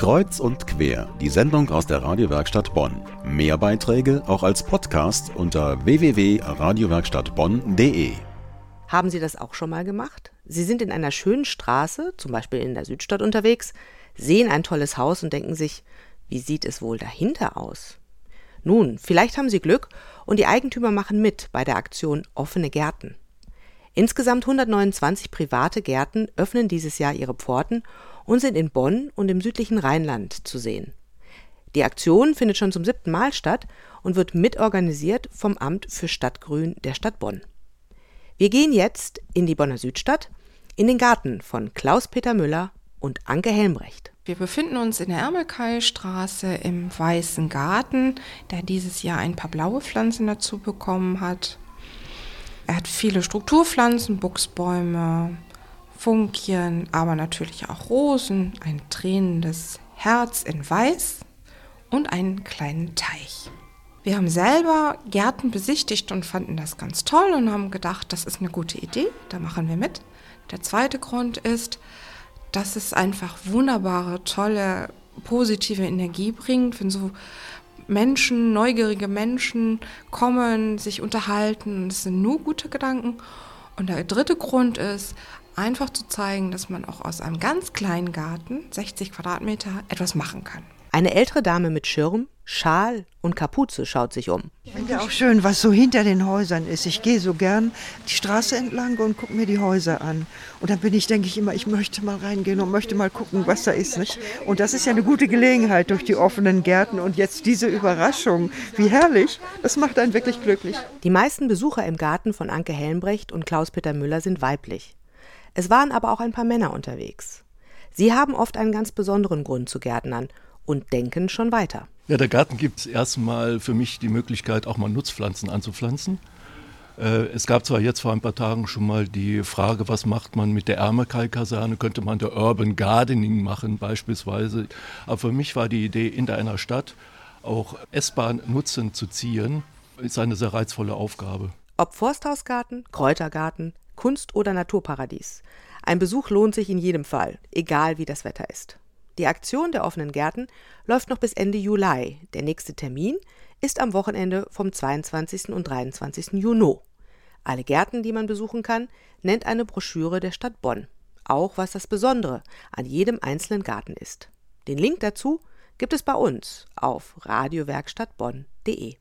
Kreuz und quer, die Sendung aus der Radiowerkstatt Bonn. Mehr Beiträge auch als Podcast unter www.radiowerkstattbonn.de. Haben Sie das auch schon mal gemacht? Sie sind in einer schönen Straße, zum Beispiel in der Südstadt unterwegs, sehen ein tolles Haus und denken sich, wie sieht es wohl dahinter aus? Nun, vielleicht haben Sie Glück und die Eigentümer machen mit bei der Aktion Offene Gärten. Insgesamt 129 private Gärten öffnen dieses Jahr ihre Pforten und sind in Bonn und im südlichen Rheinland zu sehen. Die Aktion findet schon zum siebten Mal statt und wird mitorganisiert vom Amt für Stadtgrün der Stadt Bonn. Wir gehen jetzt in die Bonner Südstadt, in den Garten von Klaus-Peter Müller und Anke Helmbrecht. Wir befinden uns in der Ermelkeistraße im Weißen Garten, der dieses Jahr ein paar blaue Pflanzen dazu bekommen hat. Er hat viele Strukturpflanzen, Buchsbäume, Funkien, aber natürlich auch Rosen, ein tränendes Herz in Weiß und einen kleinen Teich. Wir haben selber Gärten besichtigt und fanden das ganz toll und haben gedacht, das ist eine gute Idee, da machen wir mit. Der zweite Grund ist, dass es einfach wunderbare, tolle, positive Energie bringt, wenn so Menschen, neugierige Menschen kommen, sich unterhalten. Das sind nur gute Gedanken. Und der dritte Grund ist, einfach zu zeigen, dass man auch aus einem ganz kleinen Garten, 60 Quadratmeter, etwas machen kann. Eine ältere Dame mit Schirm, Schal und Kapuze schaut sich um. Ich finde ja auch schön, was so hinter den Häusern ist. Ich gehe so gern die Straße entlang und gucke mir die Häuser an. Und dann bin ich, denke ich immer, ich möchte mal reingehen und möchte mal gucken, was da ist. Nicht? Und das ist ja eine gute Gelegenheit durch die offenen Gärten und jetzt diese Überraschung. Wie herrlich. Das macht einen wirklich glücklich. Die meisten Besucher im Garten von Anke Helmbrecht und Klaus-Peter Müller sind weiblich. Es waren aber auch ein paar Männer unterwegs. Sie haben oft einen ganz besonderen Grund zu Gärtnern und denken schon weiter. Ja, der Garten gibt erstmal für mich die Möglichkeit, auch mal Nutzpflanzen anzupflanzen. Äh, es gab zwar jetzt vor ein paar Tagen schon mal die Frage, was macht man mit der Ärmelkai-Kaserne? Könnte man der Urban Gardening machen beispielsweise? Aber für mich war die Idee, in einer Stadt auch S-Bahn-Nutzen zu ziehen, ist eine sehr reizvolle Aufgabe. Ob Forsthausgarten, Kräutergarten, Kunst- oder Naturparadies. Ein Besuch lohnt sich in jedem Fall, egal wie das Wetter ist. Die Aktion der offenen Gärten läuft noch bis Ende Juli. Der nächste Termin ist am Wochenende vom 22. und 23. Juni. Alle Gärten, die man besuchen kann, nennt eine Broschüre der Stadt Bonn. Auch was das Besondere an jedem einzelnen Garten ist. Den Link dazu gibt es bei uns auf radiowerkstattbonn.de.